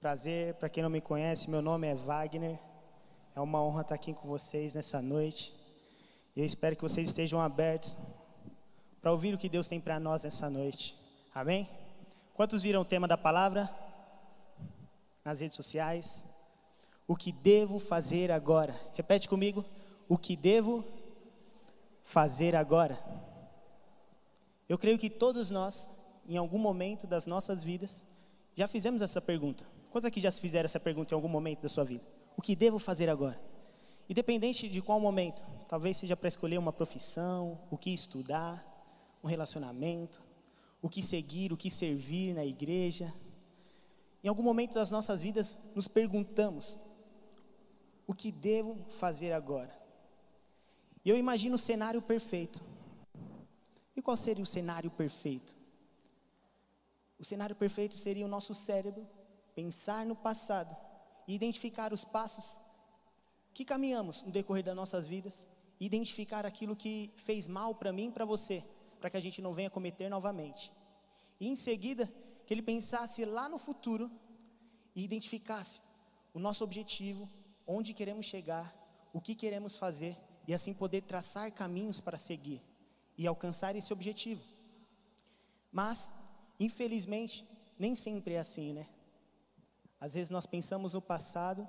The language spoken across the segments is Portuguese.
Prazer, para quem não me conhece, meu nome é Wagner. É uma honra estar aqui com vocês nessa noite. E eu espero que vocês estejam abertos para ouvir o que Deus tem para nós nessa noite. Amém? Quantos viram o tema da palavra? Nas redes sociais. O que devo fazer agora? Repete comigo. O que devo fazer agora? Eu creio que todos nós, em algum momento das nossas vidas, já fizemos essa pergunta. Quantos aqui já se fizeram essa pergunta em algum momento da sua vida? O que devo fazer agora? Independente de qual momento, talvez seja para escolher uma profissão, o que estudar, um relacionamento, o que seguir, o que servir na igreja. Em algum momento das nossas vidas, nos perguntamos: o que devo fazer agora? E eu imagino o cenário perfeito. E qual seria o cenário perfeito? O cenário perfeito seria o nosso cérebro pensar no passado e identificar os passos que caminhamos no decorrer das nossas vidas, identificar aquilo que fez mal para mim e para você, para que a gente não venha cometer novamente. E em seguida, que ele pensasse lá no futuro e identificasse o nosso objetivo, onde queremos chegar, o que queremos fazer e assim poder traçar caminhos para seguir e alcançar esse objetivo. Mas, infelizmente, nem sempre é assim, né? Às vezes nós pensamos no passado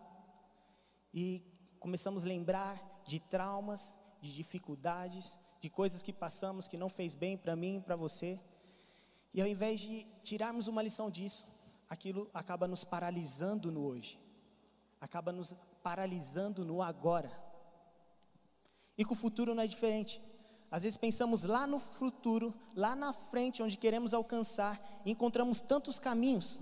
e começamos a lembrar de traumas, de dificuldades, de coisas que passamos que não fez bem para mim para você. E ao invés de tirarmos uma lição disso, aquilo acaba nos paralisando no hoje, acaba nos paralisando no agora. E com o futuro não é diferente. Às vezes pensamos lá no futuro, lá na frente, onde queremos alcançar, e encontramos tantos caminhos,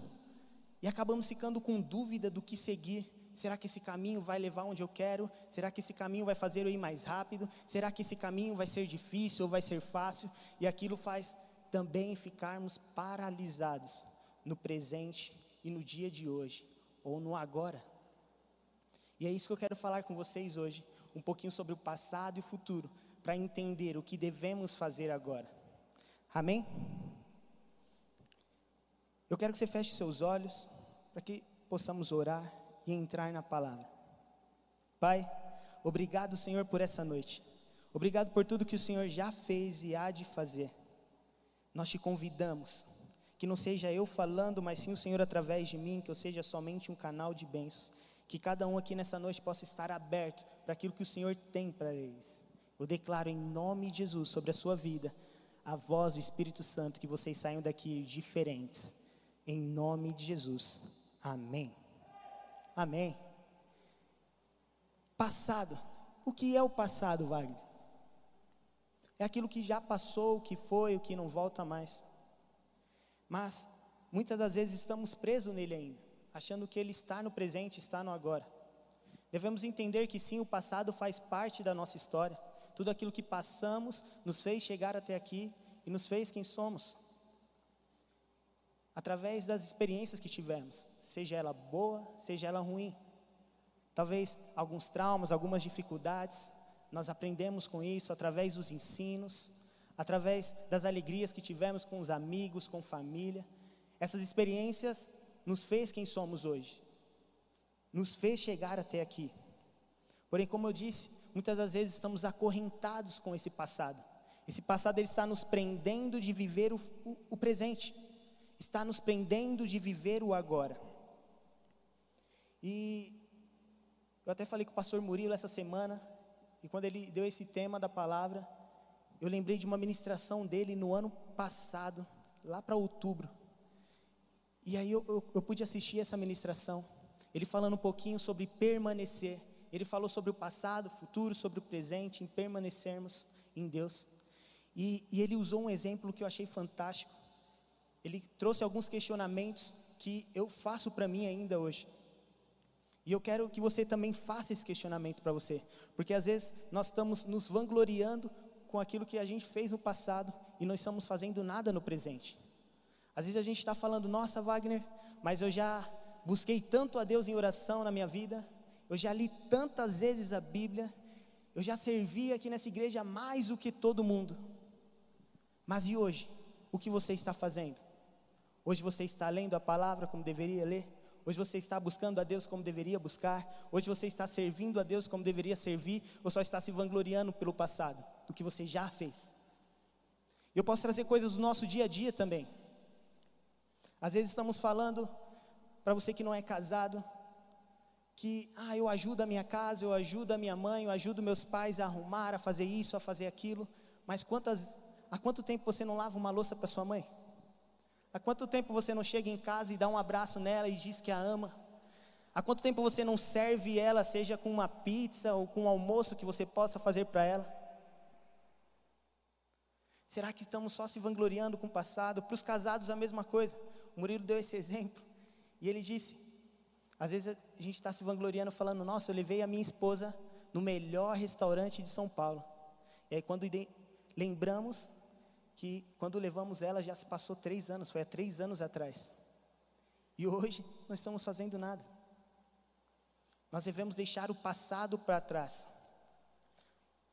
e acabamos ficando com dúvida do que seguir. Será que esse caminho vai levar onde eu quero? Será que esse caminho vai fazer eu ir mais rápido? Será que esse caminho vai ser difícil ou vai ser fácil? E aquilo faz também ficarmos paralisados no presente e no dia de hoje, ou no agora. E é isso que eu quero falar com vocês hoje, um pouquinho sobre o passado e o futuro, para entender o que devemos fazer agora. Amém? Eu quero que você feche seus olhos para que possamos orar e entrar na palavra. Pai, obrigado, Senhor, por essa noite. Obrigado por tudo que o Senhor já fez e há de fazer. Nós te convidamos que não seja eu falando, mas sim o Senhor através de mim, que eu seja somente um canal de bênçãos. Que cada um aqui nessa noite possa estar aberto para aquilo que o Senhor tem para eles. Eu declaro em nome de Jesus sobre a sua vida, a voz do Espírito Santo, que vocês saiam daqui diferentes em nome de Jesus. Amém. Amém. Passado. O que é o passado, Wagner? É aquilo que já passou, o que foi, o que não volta mais. Mas muitas das vezes estamos presos nele ainda, achando que ele está no presente, está no agora. Devemos entender que sim, o passado faz parte da nossa história. Tudo aquilo que passamos nos fez chegar até aqui e nos fez quem somos através das experiências que tivemos, seja ela boa, seja ela ruim. Talvez alguns traumas, algumas dificuldades, nós aprendemos com isso através dos ensinos, através das alegrias que tivemos com os amigos, com família. Essas experiências nos fez quem somos hoje, nos fez chegar até aqui. Porém, como eu disse, muitas das vezes estamos acorrentados com esse passado. Esse passado ele está nos prendendo de viver o, o, o presente está nos prendendo de viver o agora. E eu até falei com o pastor Murilo essa semana, e quando ele deu esse tema da palavra, eu lembrei de uma ministração dele no ano passado, lá para outubro. E aí eu, eu, eu pude assistir essa ministração, ele falando um pouquinho sobre permanecer. Ele falou sobre o passado, futuro, sobre o presente, em permanecermos em Deus. E, e ele usou um exemplo que eu achei fantástico ele trouxe alguns questionamentos que eu faço para mim ainda hoje. E eu quero que você também faça esse questionamento para você, porque às vezes nós estamos nos vangloriando com aquilo que a gente fez no passado e não estamos fazendo nada no presente. Às vezes a gente está falando, nossa, Wagner, mas eu já busquei tanto a Deus em oração na minha vida, eu já li tantas vezes a Bíblia, eu já servi aqui nessa igreja mais do que todo mundo. Mas e hoje? O que você está fazendo? Hoje você está lendo a palavra como deveria ler? Hoje você está buscando a Deus como deveria buscar? Hoje você está servindo a Deus como deveria servir? Ou só está se vangloriando pelo passado, do que você já fez? Eu posso trazer coisas do nosso dia a dia também. Às vezes estamos falando para você que não é casado, que ah, eu ajudo a minha casa, eu ajudo a minha mãe, eu ajudo meus pais a arrumar, a fazer isso, a fazer aquilo, mas quantas, há quanto tempo você não lava uma louça para sua mãe? Há quanto tempo você não chega em casa e dá um abraço nela e diz que a ama? Há quanto tempo você não serve ela, seja com uma pizza ou com um almoço que você possa fazer para ela? Será que estamos só se vangloriando com o passado? Para os casados a mesma coisa. O Murilo deu esse exemplo. E ele disse: às vezes a gente está se vangloriando falando, nossa, eu levei a minha esposa no melhor restaurante de São Paulo. E aí quando lembramos que quando levamos ela já se passou três anos, foi há três anos atrás. E hoje não estamos fazendo nada. Nós devemos deixar o passado para trás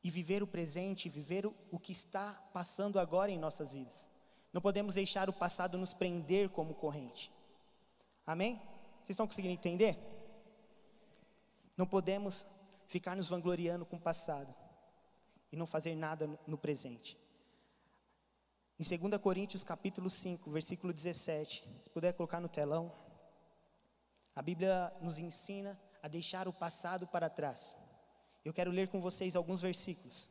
e viver o presente, viver o, que está passando agora em nossas vidas. Não podemos deixar o passado nos prender como corrente. Amém? Vocês estão conseguindo entender? Não podemos ficar nos vangloriando com o passado e não fazer nada no presente. Em 2 Coríntios capítulo 5, versículo 17, se puder colocar no telão, a Bíblia nos ensina a deixar o passado para trás. Eu quero ler com vocês alguns versículos.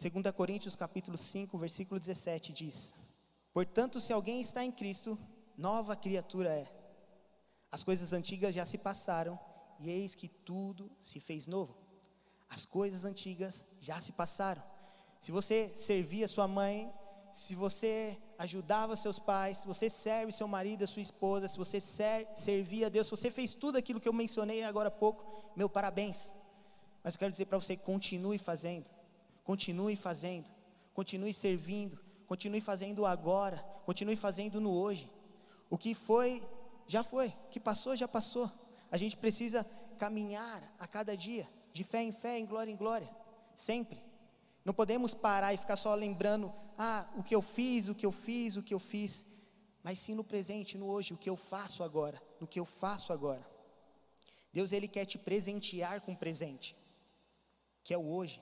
2 Coríntios capítulo 5, versículo 17 diz: Portanto, se alguém está em Cristo, nova criatura é. As coisas antigas já se passaram, e eis que tudo se fez novo. As coisas antigas já se passaram. Se você servia sua mãe, se você ajudava seus pais, se você serve seu marido, sua esposa, se você ser, servia a Deus, se você fez tudo aquilo que eu mencionei agora há pouco, meu parabéns. Mas eu quero dizer para você: continue fazendo, continue fazendo, continue servindo, continue fazendo agora, continue fazendo no hoje. O que foi já foi, que passou, já passou. A gente precisa caminhar a cada dia, de fé em fé, em glória em glória, sempre. Não podemos parar e ficar só lembrando, ah, o que eu fiz, o que eu fiz, o que eu fiz, mas sim no presente, no hoje, o que eu faço agora, no que eu faço agora. Deus ele quer te presentear com presente, que é o hoje.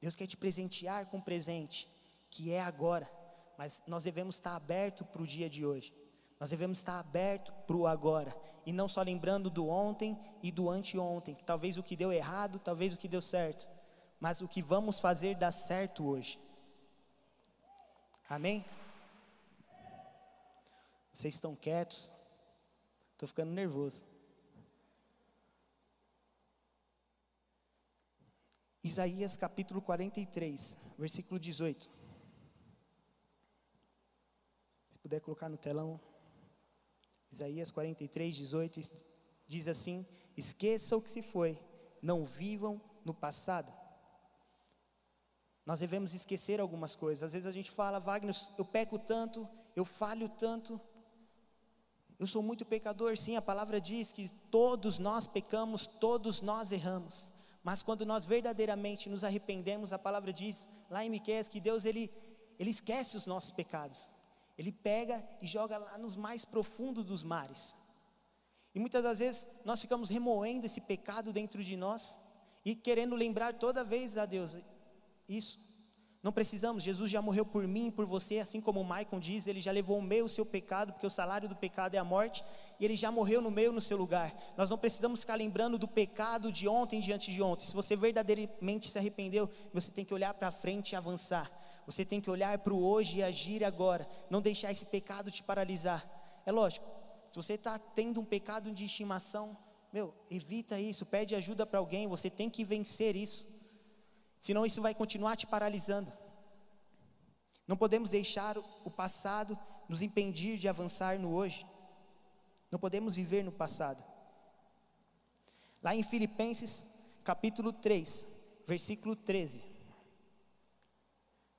Deus quer te presentear com presente, que é agora. Mas nós devemos estar abertos para o dia de hoje. Nós devemos estar abertos para o agora e não só lembrando do ontem e do anteontem, que talvez o que deu errado, talvez o que deu certo, mas o que vamos fazer dar certo hoje. Amém? Vocês estão quietos? Estou ficando nervoso. Isaías capítulo 43, versículo 18. Se puder colocar no telão. Isaías 43, 18 diz assim: Esqueça o que se foi, não vivam no passado. Nós devemos esquecer algumas coisas. Às vezes a gente fala, Wagner, eu peco tanto, eu falho tanto, eu sou muito pecador. Sim, a palavra diz que todos nós pecamos, todos nós erramos. Mas quando nós verdadeiramente nos arrependemos, a palavra diz lá em Miqueias que Deus ele, ele esquece os nossos pecados. Ele pega e joga lá nos mais profundos dos mares. E muitas das vezes nós ficamos remoendo esse pecado dentro de nós e querendo lembrar toda vez a Deus isso. Não precisamos, Jesus já morreu por mim e por você, assim como o Maicon diz, ele já levou o meu, o seu pecado, porque o salário do pecado é a morte, e ele já morreu no meu, no seu lugar. Nós não precisamos ficar lembrando do pecado de ontem diante de ontem. Se você verdadeiramente se arrependeu, você tem que olhar para frente e avançar. Você tem que olhar para o hoje e agir agora. Não deixar esse pecado te paralisar. É lógico, se você está tendo um pecado de estimação, meu, evita isso, pede ajuda para alguém, você tem que vencer isso. Senão isso vai continuar te paralisando. Não podemos deixar o passado nos impedir de avançar no hoje. Não podemos viver no passado. Lá em Filipenses, capítulo 3, versículo 13.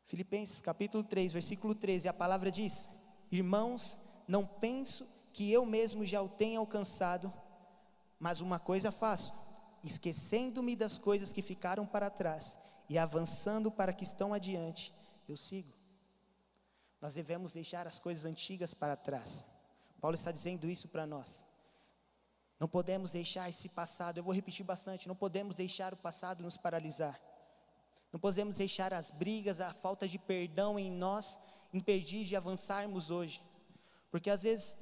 Filipenses capítulo 3, versículo 13, a palavra diz: Irmãos, não penso que eu mesmo já o tenha alcançado, mas uma coisa faço, esquecendo-me das coisas que ficaram para trás e avançando para que estão adiante, eu sigo. Nós devemos deixar as coisas antigas para trás. Paulo está dizendo isso para nós. Não podemos deixar esse passado, eu vou repetir bastante, não podemos deixar o passado nos paralisar. Não podemos deixar as brigas, a falta de perdão em nós impedir de avançarmos hoje. Porque às vezes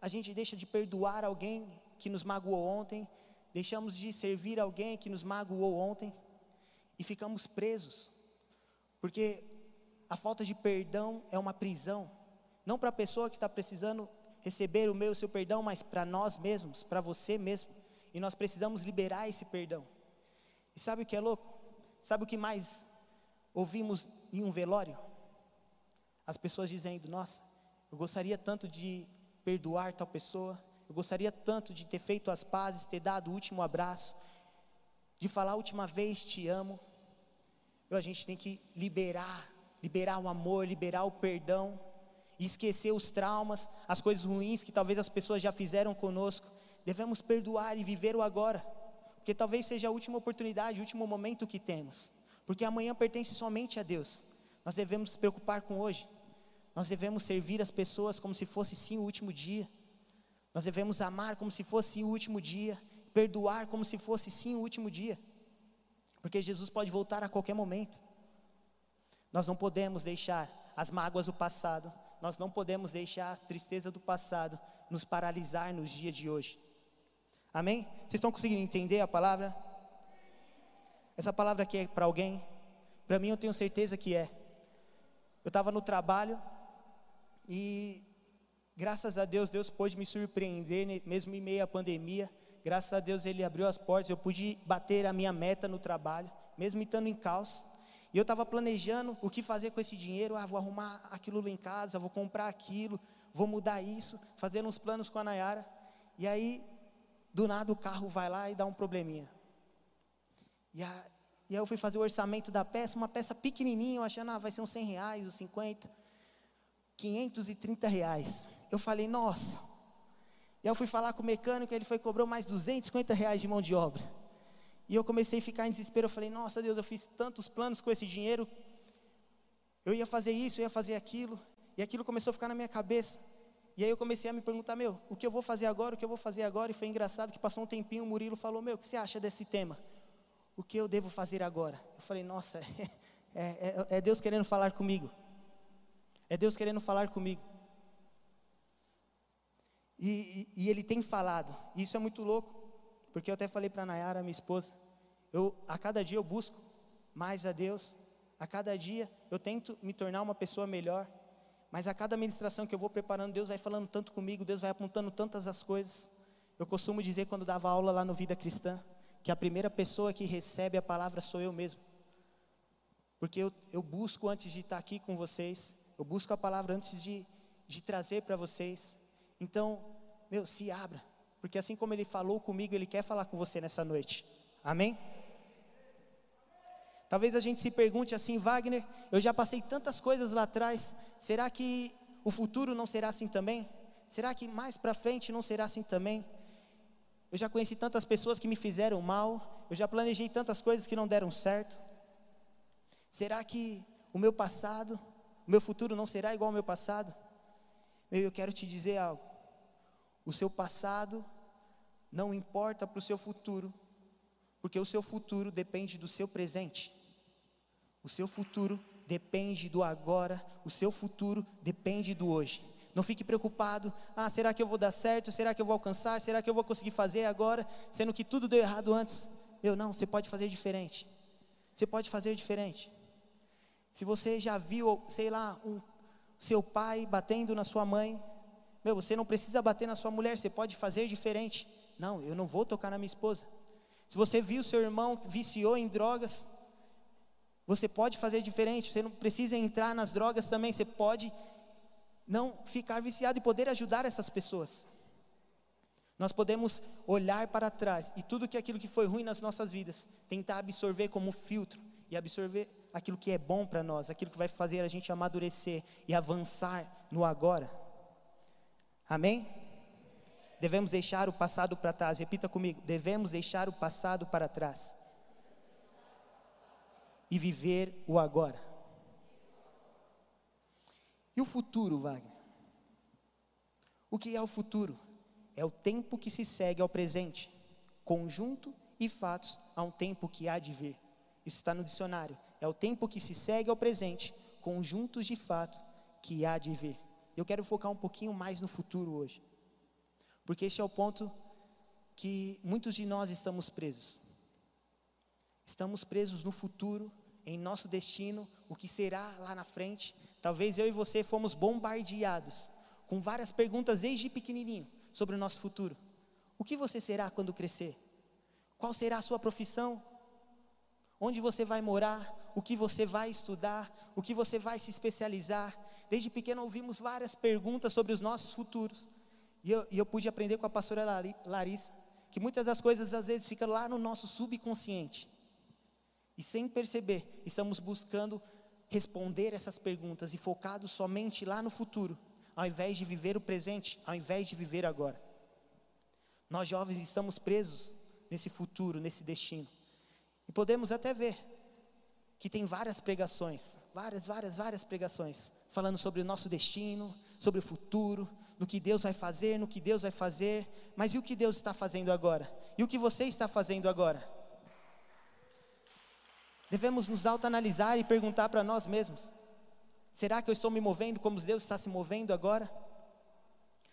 a gente deixa de perdoar alguém que nos magoou ontem, deixamos de servir alguém que nos magoou ontem e ficamos presos. Porque a falta de perdão é uma prisão, não para a pessoa que está precisando receber o meu, o seu perdão, mas para nós mesmos, para você mesmo. E nós precisamos liberar esse perdão. E sabe o que é louco? Sabe o que mais ouvimos em um velório? As pessoas dizendo: Nossa, eu gostaria tanto de perdoar tal pessoa, eu gostaria tanto de ter feito as pazes, ter dado o último abraço, de falar a última vez te amo. A gente tem que liberar, liberar o amor, liberar o perdão, e esquecer os traumas, as coisas ruins que talvez as pessoas já fizeram conosco. Devemos perdoar e viver o agora porque talvez seja a última oportunidade, o último momento que temos, porque amanhã pertence somente a Deus. Nós devemos nos preocupar com hoje, nós devemos servir as pessoas como se fosse sim o último dia, nós devemos amar como se fosse o último dia, perdoar como se fosse sim o último dia, porque Jesus pode voltar a qualquer momento. Nós não podemos deixar as mágoas do passado, nós não podemos deixar a tristeza do passado nos paralisar nos dias de hoje. Amém? Vocês estão conseguindo entender a palavra? Essa palavra aqui é para alguém? Para mim eu tenho certeza que é. Eu estava no trabalho e graças a Deus, Deus pôde me surpreender, mesmo em meio à pandemia. Graças a Deus Ele abriu as portas, eu pude bater a minha meta no trabalho, mesmo estando em caos. E eu estava planejando o que fazer com esse dinheiro. Ah, vou arrumar aquilo lá em casa, vou comprar aquilo, vou mudar isso, fazendo uns planos com a Nayara. E aí do nada o carro vai lá e dá um probleminha. E, a, e aí eu fui fazer o orçamento da peça, uma peça pequenininha, eu achando, ah, vai ser uns 100 reais, uns 50, 530 reais. Eu falei, nossa. E eu fui falar com o mecânico, ele foi cobrou mais 250 reais de mão de obra. E eu comecei a ficar em desespero, eu falei, nossa Deus, eu fiz tantos planos com esse dinheiro, eu ia fazer isso, eu ia fazer aquilo, e aquilo começou a ficar na minha cabeça. E aí eu comecei a me perguntar, meu, o que eu vou fazer agora, o que eu vou fazer agora? E foi engraçado que passou um tempinho, o Murilo falou, meu, o que você acha desse tema? O que eu devo fazer agora? Eu falei, nossa, é, é, é Deus querendo falar comigo. É Deus querendo falar comigo. E, e, Ele tem falado. Isso é muito louco, porque eu até falei para a Nayara, minha esposa, eu, a cada dia eu busco mais a Deus, a cada dia eu tento me tornar uma pessoa melhor, mas a cada ministração que eu vou preparando, Deus vai falando tanto comigo, Deus vai apontando tantas as coisas. Eu costumo dizer quando dava aula lá no Vida Cristã, que a primeira pessoa que recebe a palavra sou eu mesmo. Porque eu, eu busco antes de estar aqui com vocês, eu busco a palavra antes de, de trazer para vocês. Então, meu, se abra, porque assim como Ele falou comigo, Ele quer falar com você nessa noite. Amém? Talvez a gente se pergunte assim, Wagner, eu já passei tantas coisas lá atrás, será que o futuro não será assim também? Será que mais para frente não será assim também? Eu já conheci tantas pessoas que me fizeram mal, eu já planejei tantas coisas que não deram certo. Será que o meu passado, o meu futuro não será igual ao meu passado? Eu quero te dizer algo. O seu passado não importa para o seu futuro, porque o seu futuro depende do seu presente. O seu futuro depende do agora, o seu futuro depende do hoje. Não fique preocupado, ah, será que eu vou dar certo? Será que eu vou alcançar? Será que eu vou conseguir fazer agora? Sendo que tudo deu errado antes. Eu não, você pode fazer diferente. Você pode fazer diferente. Se você já viu, sei lá, um, seu pai batendo na sua mãe, meu, você não precisa bater na sua mulher, você pode fazer diferente. Não, eu não vou tocar na minha esposa. Se você viu seu irmão viciou em drogas, você pode fazer diferente, você não precisa entrar nas drogas também, você pode não ficar viciado e poder ajudar essas pessoas. Nós podemos olhar para trás e tudo que aquilo que foi ruim nas nossas vidas, tentar absorver como filtro e absorver aquilo que é bom para nós, aquilo que vai fazer a gente amadurecer e avançar no agora. Amém? Devemos deixar o passado para trás. Repita comigo: devemos deixar o passado para trás e viver o agora. E o futuro, Wagner? O que é o futuro? é o tempo que se segue ao presente, conjunto e fatos a um tempo que há de vir. Isso está no dicionário. É o tempo que se segue ao presente, conjuntos de fato que há de vir. Eu quero focar um pouquinho mais no futuro hoje. Porque este é o ponto que muitos de nós estamos presos. Estamos presos no futuro, em nosso destino, o que será lá na frente. Talvez eu e você fomos bombardeados com várias perguntas desde pequenininho sobre o nosso futuro. O que você será quando crescer? Qual será a sua profissão? Onde você vai morar? O que você vai estudar? O que você vai se especializar? Desde pequeno ouvimos várias perguntas sobre os nossos futuros. E eu, e eu pude aprender com a pastora Larissa que muitas das coisas às vezes ficam lá no nosso subconsciente. E sem perceber, estamos buscando responder essas perguntas e focados somente lá no futuro ao invés de viver o presente, ao invés de viver agora. Nós jovens estamos presos nesse futuro, nesse destino. E podemos até ver que tem várias pregações, várias, várias, várias pregações, falando sobre o nosso destino, sobre o futuro, no que Deus vai fazer, no que Deus vai fazer, mas e o que Deus está fazendo agora? E o que você está fazendo agora? Devemos nos autoanalisar e perguntar para nós mesmos: Será que eu estou me movendo como Deus está se movendo agora?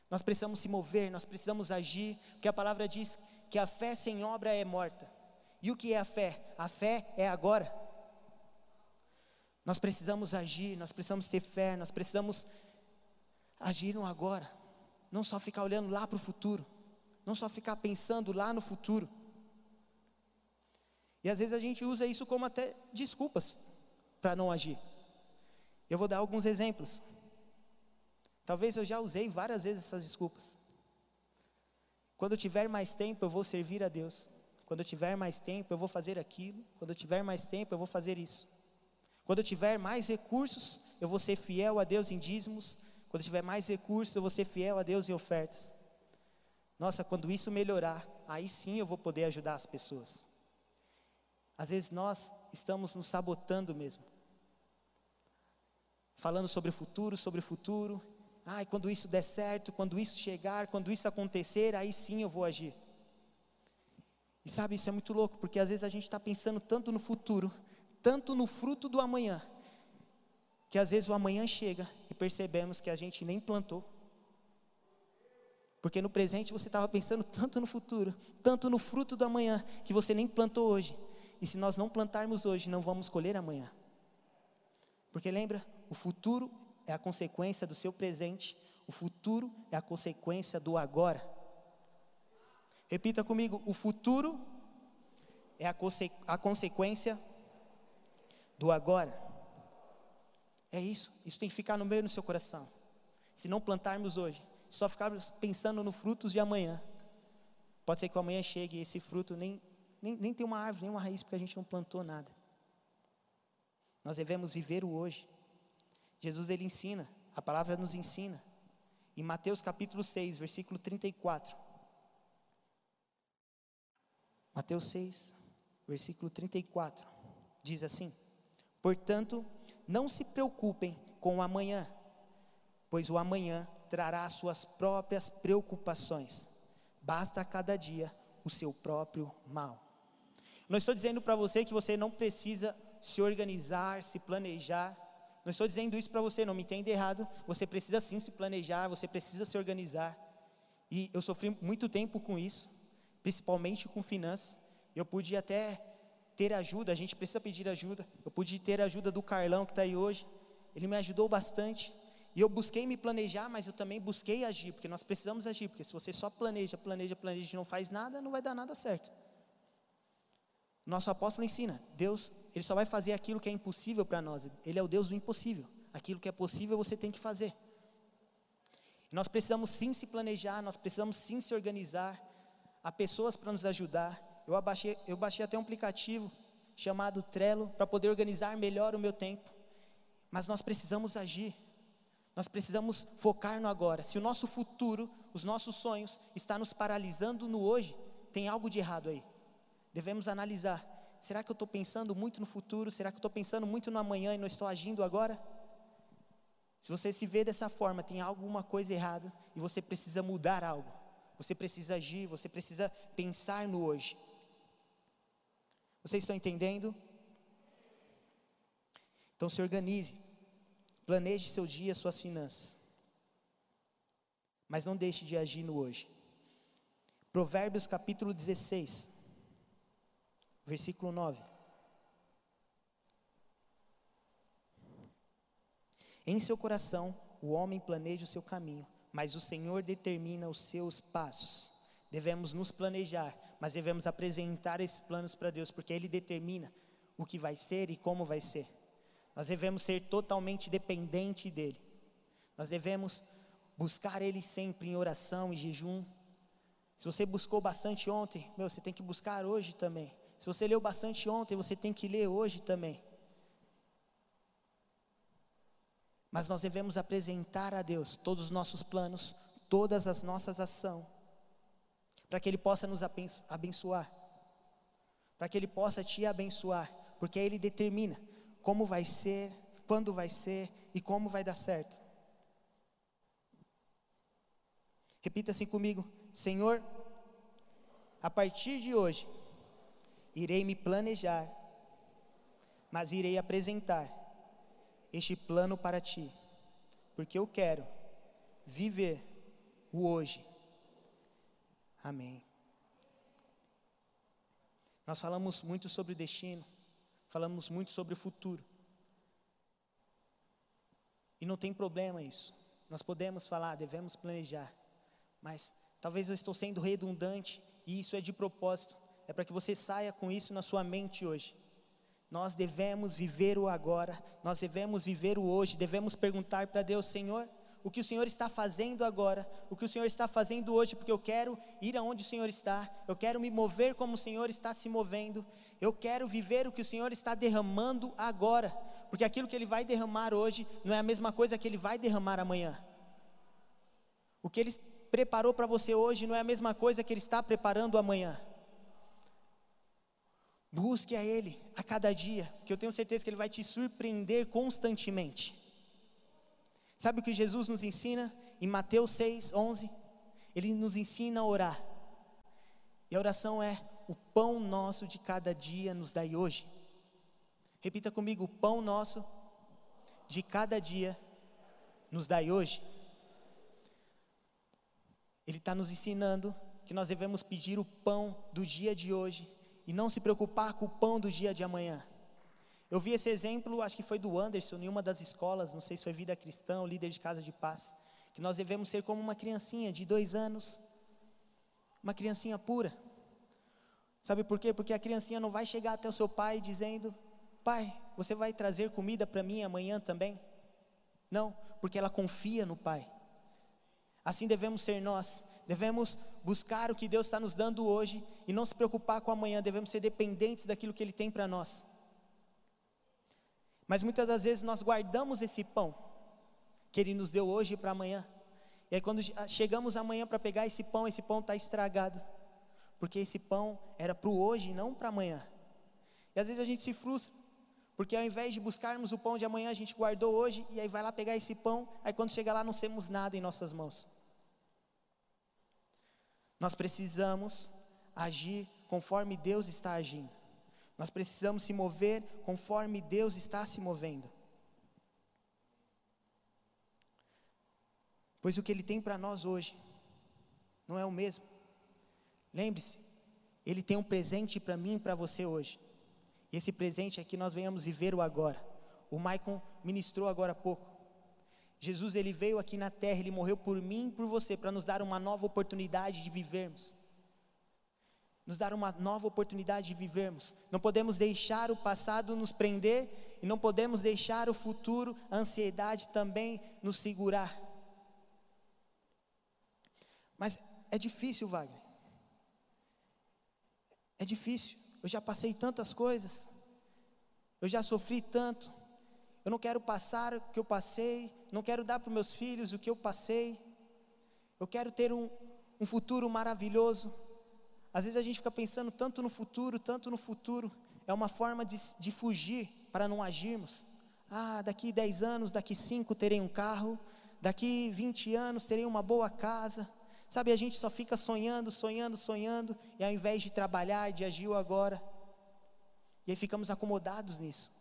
Nós precisamos se mover, nós precisamos agir, porque a palavra diz que a fé sem obra é morta. E o que é a fé? A fé é agora. Nós precisamos agir, nós precisamos ter fé, nós precisamos agir no agora. Não só ficar olhando lá para o futuro, não só ficar pensando lá no futuro. E às vezes a gente usa isso como até desculpas para não agir. Eu vou dar alguns exemplos. Talvez eu já usei várias vezes essas desculpas. Quando eu tiver mais tempo, eu vou servir a Deus. Quando eu tiver mais tempo, eu vou fazer aquilo. Quando eu tiver mais tempo, eu vou fazer isso. Quando eu tiver mais recursos, eu vou ser fiel a Deus em dízimos. Quando eu tiver mais recursos, eu vou ser fiel a Deus em ofertas. Nossa, quando isso melhorar, aí sim eu vou poder ajudar as pessoas. Às vezes nós estamos nos sabotando mesmo falando sobre o futuro, sobre o futuro. Ai, quando isso der certo, quando isso chegar, quando isso acontecer, aí sim eu vou agir. E sabe, isso é muito louco, porque às vezes a gente está pensando tanto no futuro, tanto no fruto do amanhã, que às vezes o amanhã chega e percebemos que a gente nem plantou. Porque no presente você estava pensando tanto no futuro, tanto no fruto do amanhã, que você nem plantou hoje. E se nós não plantarmos hoje, não vamos colher amanhã. Porque lembra, o futuro é a consequência do seu presente, o futuro é a consequência do agora. Repita comigo: o futuro é a, conse a consequência do agora. É isso, isso tem que ficar no meio do seu coração. Se não plantarmos hoje, só ficarmos pensando no frutos de amanhã, pode ser que amanhã chegue e esse fruto nem, nem, nem tem uma árvore, nem uma raiz, porque a gente não plantou nada. Nós devemos viver o hoje. Jesus ele ensina, a palavra nos ensina. Em Mateus capítulo 6, versículo 34. Mateus 6, versículo 34, diz assim: Portanto, não se preocupem com o amanhã, pois o amanhã trará suas próprias preocupações. Basta a cada dia o seu próprio mal. Não estou dizendo para você que você não precisa se organizar, se planejar, não estou dizendo isso para você, não me entenda errado. Você precisa sim se planejar, você precisa se organizar. E eu sofri muito tempo com isso, principalmente com finanças. Eu pude até ter ajuda, a gente precisa pedir ajuda. Eu pude ter ajuda do Carlão que está aí hoje. Ele me ajudou bastante. E eu busquei me planejar, mas eu também busquei agir, porque nós precisamos agir, porque se você só planeja, planeja, planeja e não faz nada, não vai dar nada certo. Nosso apóstolo ensina, Deus ele só vai fazer aquilo que é impossível para nós. Ele é o Deus do impossível. Aquilo que é possível você tem que fazer. Nós precisamos sim se planejar, nós precisamos sim se organizar. Há pessoas para nos ajudar. Eu baixei, eu baixei até um aplicativo chamado Trello para poder organizar melhor o meu tempo. Mas nós precisamos agir. Nós precisamos focar no agora. Se o nosso futuro, os nossos sonhos está nos paralisando no hoje, tem algo de errado aí. Devemos analisar Será que eu estou pensando muito no futuro? Será que eu estou pensando muito no amanhã e não estou agindo agora? Se você se vê dessa forma, tem alguma coisa errada e você precisa mudar algo. você precisa agir, você precisa pensar no hoje. Vocês estão entendendo? Então se organize, planeje seu dia, suas finanças, mas não deixe de agir no hoje. Provérbios capítulo 16, versículo 9. Em seu coração o homem planeja o seu caminho, mas o Senhor determina os seus passos. Devemos nos planejar, mas devemos apresentar esses planos para Deus, porque Ele determina o que vai ser e como vai ser. Nós devemos ser totalmente dependente dEle. Nós devemos buscar Ele sempre em oração e jejum. Se você buscou bastante ontem, meu, você tem que buscar hoje também. Se você leu bastante ontem, você tem que ler hoje também. Mas nós devemos apresentar a Deus todos os nossos planos, todas as nossas ações, para que Ele possa nos abençoar, para que Ele possa te abençoar, porque Ele determina como vai ser, quando vai ser e como vai dar certo. Repita assim comigo: Senhor, a partir de hoje, irei me planejar, mas irei apresentar este plano para ti, porque eu quero viver o hoje. Amém. Nós falamos muito sobre o destino, falamos muito sobre o futuro. E não tem problema isso. Nós podemos falar, devemos planejar, mas talvez eu estou sendo redundante e isso é de propósito. É para que você saia com isso na sua mente hoje. Nós devemos viver o agora, nós devemos viver o hoje, devemos perguntar para Deus, Senhor, o que o Senhor está fazendo agora, o que o Senhor está fazendo hoje, porque eu quero ir aonde o Senhor está, eu quero me mover como o Senhor está se movendo, eu quero viver o que o Senhor está derramando agora, porque aquilo que Ele vai derramar hoje não é a mesma coisa que Ele vai derramar amanhã. O que Ele preparou para você hoje não é a mesma coisa que Ele está preparando amanhã. Busque a Ele a cada dia, que eu tenho certeza que Ele vai te surpreender constantemente. Sabe o que Jesus nos ensina em Mateus 6, 11? Ele nos ensina a orar. E a oração é: o pão nosso de cada dia nos dai hoje. Repita comigo: o pão nosso de cada dia nos dai hoje. Ele está nos ensinando que nós devemos pedir o pão do dia de hoje e não se preocupar com o pão do dia de amanhã. Eu vi esse exemplo, acho que foi do Anderson, em uma das escolas, não sei se foi Vida Cristã, o líder de casa de paz, que nós devemos ser como uma criancinha de dois anos, uma criancinha pura. Sabe por quê? Porque a criancinha não vai chegar até o seu pai dizendo: Pai, você vai trazer comida para mim amanhã também? Não, porque ela confia no pai. Assim devemos ser nós devemos buscar o que Deus está nos dando hoje e não se preocupar com amanhã, devemos ser dependentes daquilo que Ele tem para nós. Mas muitas das vezes nós guardamos esse pão que Ele nos deu hoje para amanhã, e aí quando chegamos amanhã para pegar esse pão, esse pão está estragado, porque esse pão era para o hoje não para amanhã. E às vezes a gente se frustra, porque ao invés de buscarmos o pão de amanhã, a gente guardou hoje, e aí vai lá pegar esse pão, aí quando chega lá não temos nada em nossas mãos. Nós precisamos agir conforme Deus está agindo. Nós precisamos se mover conforme Deus está se movendo. Pois o que Ele tem para nós hoje não é o mesmo. Lembre-se, Ele tem um presente para mim e para você hoje. E esse presente é que nós venhamos viver o agora. O Maicon ministrou agora há pouco. Jesus ele veio aqui na terra, ele morreu por mim e por você para nos dar uma nova oportunidade de vivermos. Nos dar uma nova oportunidade de vivermos. Não podemos deixar o passado nos prender e não podemos deixar o futuro, a ansiedade também nos segurar. Mas é difícil, Wagner. É difícil. Eu já passei tantas coisas. Eu já sofri tanto. Eu não quero passar o que eu passei, não quero dar para meus filhos o que eu passei. Eu quero ter um, um futuro maravilhoso. Às vezes a gente fica pensando tanto no futuro, tanto no futuro. É uma forma de, de fugir para não agirmos. Ah, daqui 10 anos, daqui 5 terei um carro, daqui 20 anos terei uma boa casa, Sabe, a gente só fica sonhando, sonhando, sonhando, e ao invés de trabalhar, de agir o agora, e aí ficamos acomodados nisso.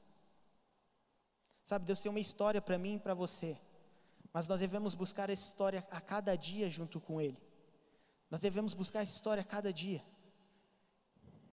Sabe, Deus tem uma história para mim e para você, mas nós devemos buscar essa história a cada dia junto com Ele. Nós devemos buscar essa história a cada dia.